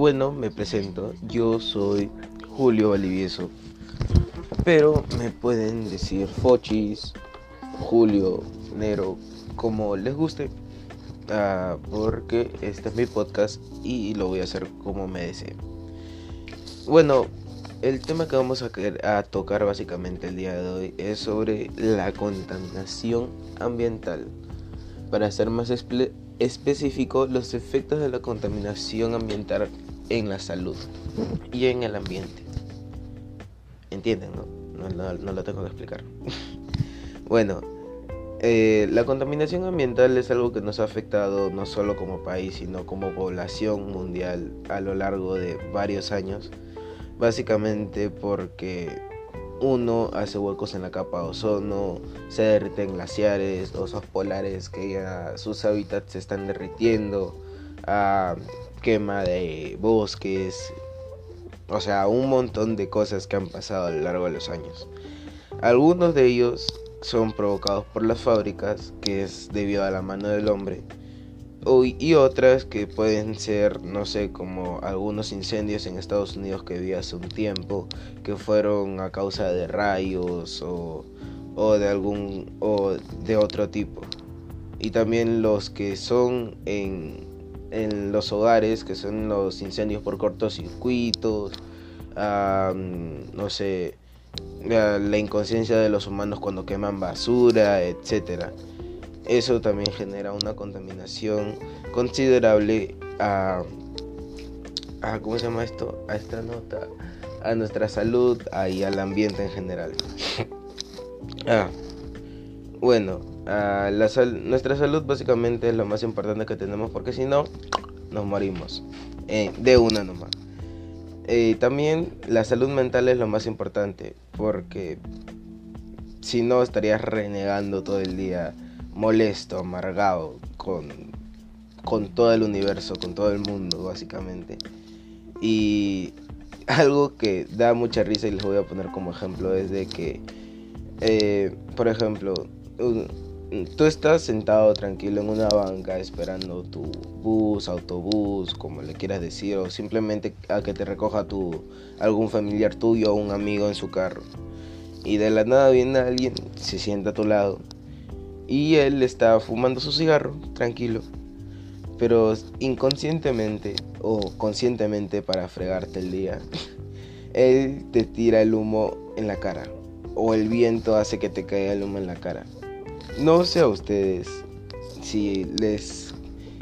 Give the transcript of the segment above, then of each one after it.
bueno, me presento. Yo soy Julio Valivieso. Pero me pueden decir Fochis, Julio, Nero, como les guste. Ah, porque este es mi podcast y lo voy a hacer como me desee. Bueno, el tema que vamos a, a tocar básicamente el día de hoy es sobre la contaminación ambiental. Para ser más específico, los efectos de la contaminación ambiental en la salud y en el ambiente. ¿Entienden, no? No, lo tengo que explicar. bueno, eh, la contaminación ambiental es algo que nos ha afectado no solo como país, sino como población mundial a lo largo de varios años. Básicamente porque uno hace huecos en la capa de ozono, se derriten glaciares, osos polares que ya sus hábitats se están derritiendo, ah, quema de bosques, o sea, un montón de cosas que han pasado a lo largo de los años. Algunos de ellos son provocados por las fábricas, que es debido a la mano del hombre, y otras que pueden ser, no sé, como algunos incendios en Estados Unidos que vi hace un tiempo, que fueron a causa de rayos o, o de algún o de otro tipo. Y también los que son en, en los hogares, que son los incendios por cortocircuitos, no sé, la inconsciencia de los humanos cuando queman basura, etcétera eso también genera una contaminación considerable a, a ¿cómo se llama esto? A esta nota, a nuestra salud y al ambiente en general. ah, bueno, la nuestra salud básicamente es lo más importante que tenemos porque si no, nos morimos. Eh, de una nomás. Eh, también la salud mental es lo más importante porque si no estarías renegando todo el día molesto, amargado con, con todo el universo, con todo el mundo, básicamente. Y algo que da mucha risa y les voy a poner como ejemplo es de que, eh, por ejemplo, tú estás sentado tranquilo en una banca esperando tu bus, autobús, como le quieras decir, o simplemente a que te recoja tu algún familiar tuyo o un amigo en su carro. Y de la nada viene alguien, se sienta a tu lado y él estaba fumando su cigarro, tranquilo. Pero inconscientemente o conscientemente para fregarte el día, él te tira el humo en la cara. O el viento hace que te caiga el humo en la cara. No sé a ustedes si les,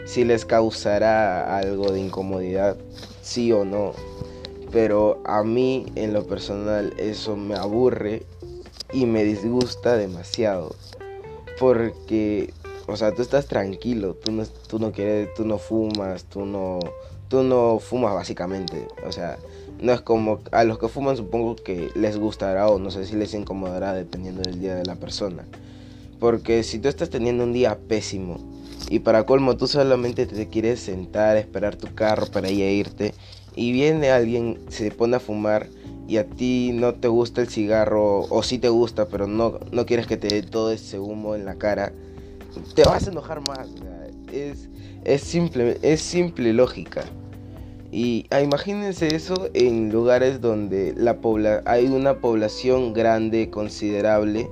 si les causará algo de incomodidad, sí o no. Pero a mí en lo personal eso me aburre y me disgusta demasiado. Porque, o sea, tú estás tranquilo, tú no, tú no quieres, tú no fumas, tú no, tú no fumas básicamente. O sea, no es como a los que fuman supongo que les gustará o no sé si les incomodará dependiendo del día de la persona. Porque si tú estás teniendo un día pésimo y para colmo tú solamente te quieres sentar, esperar tu carro para ir a irte y viene alguien, se pone a fumar y a ti no te gusta el cigarro o sí te gusta, pero no, no quieres que te dé todo ese humo en la cara, te vas a enojar más. Es, es, simple, es simple lógica. Y ah, imagínense eso en lugares donde la pobla hay una población grande, considerable,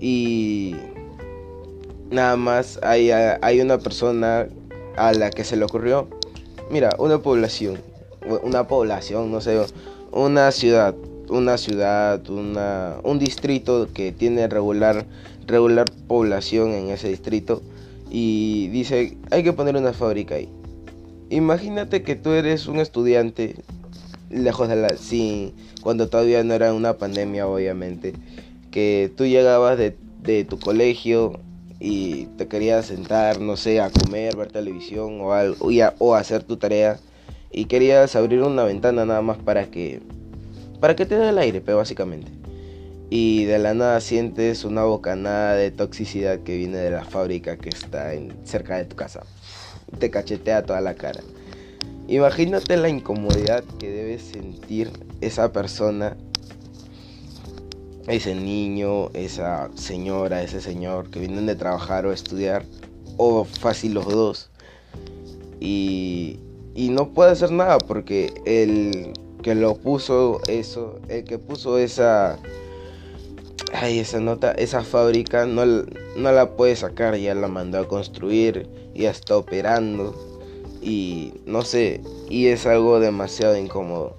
y nada más hay, hay una persona a la que se le ocurrió, mira, una población, una población, no sé, una ciudad, una ciudad, una, un distrito que tiene regular, regular población en ese distrito y dice, hay que poner una fábrica ahí. Imagínate que tú eres un estudiante lejos de la... Sí, cuando todavía no era una pandemia, obviamente. Que tú llegabas de, de tu colegio y te querías sentar, no sé, a comer, ver televisión o, algo, o hacer tu tarea y querías abrir una ventana nada más para que para que te dé el aire, pero básicamente. Y de la nada sientes una bocanada de toxicidad que viene de la fábrica que está cerca de tu casa. Te cachetea toda la cara. Imagínate la incomodidad que debe sentir esa persona, ese niño, esa señora, ese señor que vienen de trabajar o estudiar, o fácil los dos. Y y no puede hacer nada porque el que lo puso eso, el que puso esa ay, esa nota, esa fábrica no, no la puede sacar, ya la mandó a construir, ya está operando y no sé, y es algo demasiado incómodo.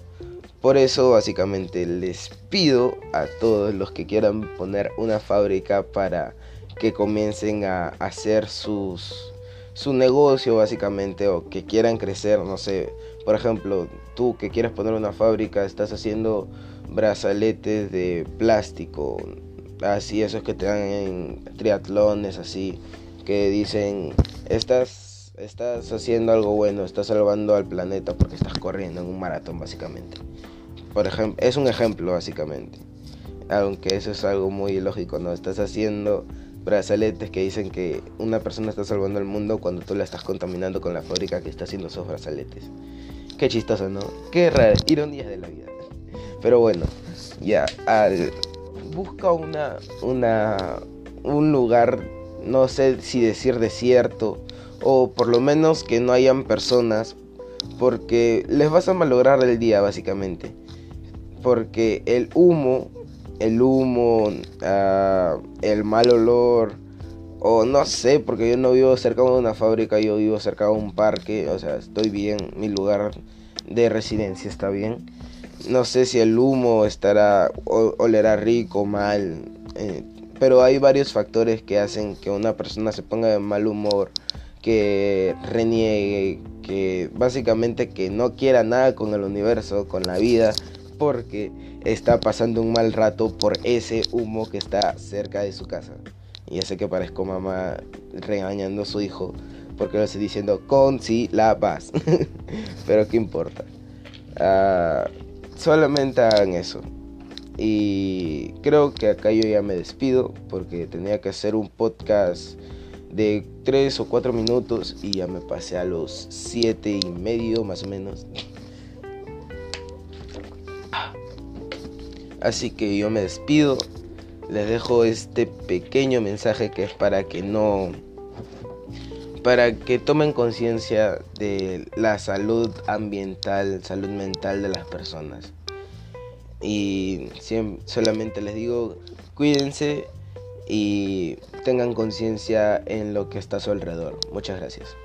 Por eso básicamente les pido a todos los que quieran poner una fábrica para que comiencen a hacer sus su negocio básicamente o que quieran crecer, no sé, por ejemplo, tú que quieres poner una fábrica, estás haciendo brazaletes de plástico, así esos que te dan en triatlones así, que dicen, estás estás haciendo algo bueno, estás salvando al planeta porque estás corriendo en un maratón básicamente. Por ejemplo, es un ejemplo básicamente. Aunque eso es algo muy ilógico, ¿no? Estás haciendo brazaletes que dicen que una persona está salvando el mundo cuando tú la estás contaminando con la fábrica que está haciendo esos brazaletes. Qué chistoso, ¿no? Qué raro, ironías de la vida. Pero bueno, ya, busca una, una, un lugar, no sé si decir desierto, o por lo menos que no hayan personas, porque les vas a malograr el día, básicamente. Porque el humo el humo, ah, el mal olor, o no sé, porque yo no vivo cerca de una fábrica, yo vivo cerca de un parque, o sea, estoy bien, mi lugar de residencia está bien. No sé si el humo estará, olerá rico, mal, eh, pero hay varios factores que hacen que una persona se ponga de mal humor, que reniegue, que básicamente que no quiera nada con el universo, con la vida, porque está pasando un mal rato por ese humo que está cerca de su casa. Y ya sé que parezco mamá regañando a su hijo porque lo estoy diciendo con si la paz. Pero qué importa. Ah, solamente hagan eso. Y creo que acá yo ya me despido porque tenía que hacer un podcast de 3 o 4 minutos y ya me pasé a los 7 y medio más o menos. Así que yo me despido. Les dejo este pequeño mensaje que es para que no para que tomen conciencia de la salud ambiental, salud mental de las personas. Y solamente les digo, cuídense y tengan conciencia en lo que está a su alrededor. Muchas gracias.